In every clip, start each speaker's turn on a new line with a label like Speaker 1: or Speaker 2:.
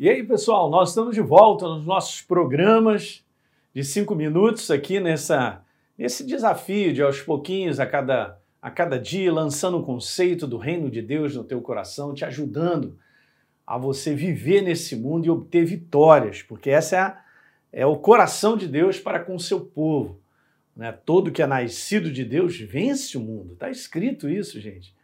Speaker 1: E aí, pessoal, nós estamos de volta nos nossos programas de cinco minutos aqui nessa, nesse desafio de aos pouquinhos, a cada, a cada dia, lançando o conceito do reino de Deus no teu coração, te ajudando a você viver nesse mundo e obter vitórias, porque essa é, a, é o coração de Deus para com o seu povo. Né? Todo que é nascido de Deus vence o mundo. Está escrito isso, gente.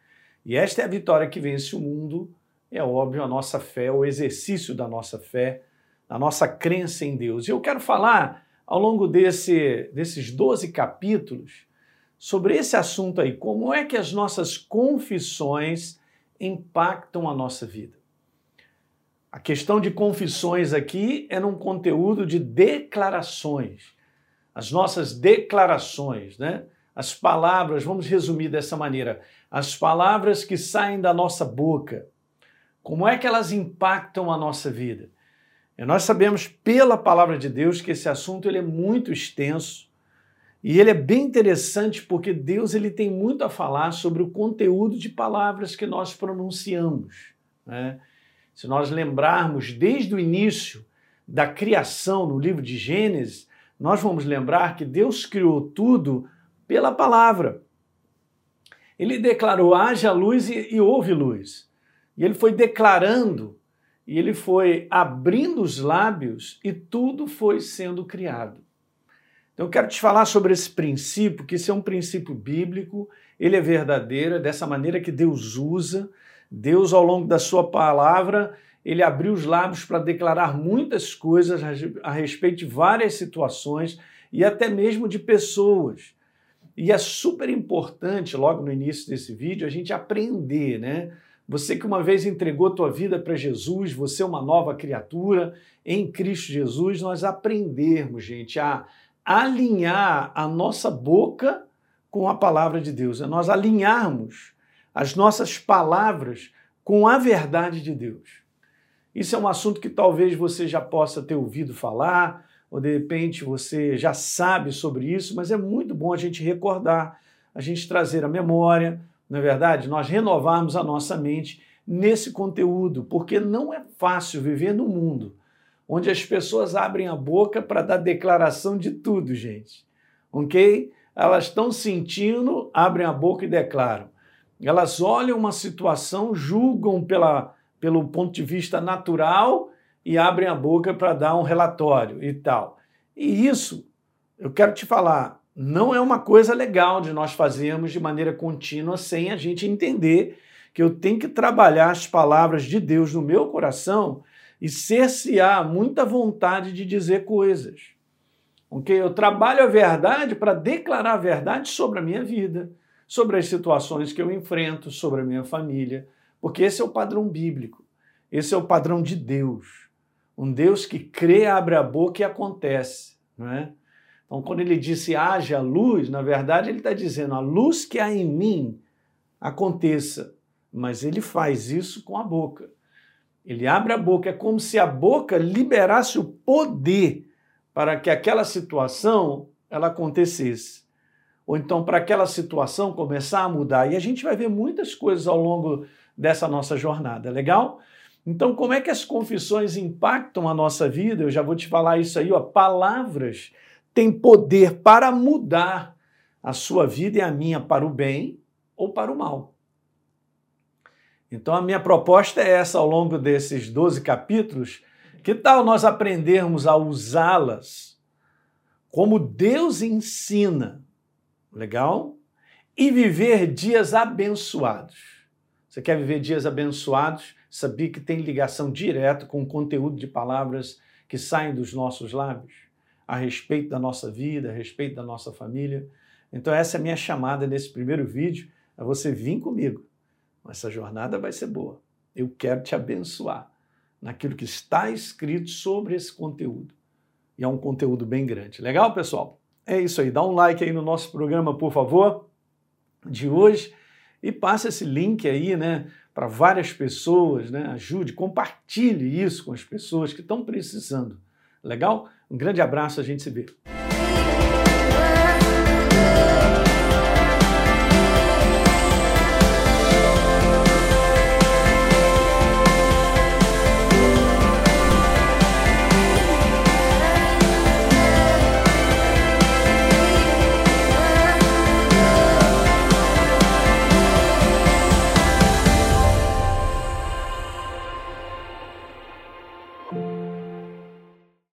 Speaker 1: E esta é a vitória que vence o mundo é óbvio, a nossa fé, o exercício da nossa fé, a nossa crença em Deus. E eu quero falar, ao longo desse, desses 12 capítulos, sobre esse assunto aí, como é que as nossas confissões impactam a nossa vida. A questão de confissões aqui é num conteúdo de declarações. As nossas declarações, né? As palavras, vamos resumir dessa maneira, as palavras que saem da nossa boca, como é que elas impactam a nossa vida? E nós sabemos pela palavra de Deus que esse assunto ele é muito extenso e ele é bem interessante porque Deus ele tem muito a falar sobre o conteúdo de palavras que nós pronunciamos. Né? Se nós lembrarmos desde o início da criação no livro de Gênesis, nós vamos lembrar que Deus criou tudo pela palavra. Ele declarou: haja luz e, e houve luz. E ele foi declarando, e ele foi abrindo os lábios, e tudo foi sendo criado. Então eu quero te falar sobre esse princípio, que esse é um princípio bíblico, ele é verdadeiro, é dessa maneira que Deus usa. Deus, ao longo da sua palavra, ele abriu os lábios para declarar muitas coisas a respeito de várias situações e até mesmo de pessoas. E é super importante, logo no início desse vídeo, a gente aprender, né? Você que uma vez entregou tua vida para Jesus, você é uma nova criatura em Cristo Jesus, nós aprendermos, gente, a alinhar a nossa boca com a palavra de Deus, a nós alinharmos as nossas palavras com a verdade de Deus. Isso é um assunto que talvez você já possa ter ouvido falar, ou de repente você já sabe sobre isso, mas é muito bom a gente recordar, a gente trazer a memória, não é verdade? Nós renovarmos a nossa mente nesse conteúdo, porque não é fácil viver no mundo onde as pessoas abrem a boca para dar declaração de tudo, gente. Ok? Elas estão sentindo, abrem a boca e declaram. Elas olham uma situação, julgam pela, pelo ponto de vista natural e abrem a boca para dar um relatório e tal. E isso, eu quero te falar, não é uma coisa legal de nós fazermos de maneira contínua sem a gente entender que eu tenho que trabalhar as palavras de Deus no meu coração e cercear muita vontade de dizer coisas. Ok? Eu trabalho a verdade para declarar a verdade sobre a minha vida, sobre as situações que eu enfrento, sobre a minha família, porque esse é o padrão bíblico, esse é o padrão de Deus. Um Deus que crê, abre a boca e acontece, não é? Então, quando ele disse haja luz, na verdade ele está dizendo a luz que há em mim aconteça, mas ele faz isso com a boca. Ele abre a boca, é como se a boca liberasse o poder para que aquela situação ela acontecesse. Ou então para aquela situação começar a mudar. E a gente vai ver muitas coisas ao longo dessa nossa jornada, legal? Então, como é que as confissões impactam a nossa vida? Eu já vou te falar isso aí, ó, palavras tem poder para mudar a sua vida e a minha para o bem ou para o mal. Então, a minha proposta é essa ao longo desses 12 capítulos. Que tal nós aprendermos a usá-las como Deus ensina? Legal? E viver dias abençoados. Você quer viver dias abençoados? Sabia que tem ligação direta com o conteúdo de palavras que saem dos nossos lábios? A respeito da nossa vida, a respeito da nossa família. Então, essa é a minha chamada nesse primeiro vídeo, é você vir comigo. Essa jornada vai ser boa. Eu quero te abençoar naquilo que está escrito sobre esse conteúdo. E é um conteúdo bem grande. Legal, pessoal? É isso aí. Dá um like aí no nosso programa, por favor, de hoje. E passe esse link aí, né, para várias pessoas, né? Ajude, compartilhe isso com as pessoas que estão precisando. Legal? Um grande abraço, a gente se vê.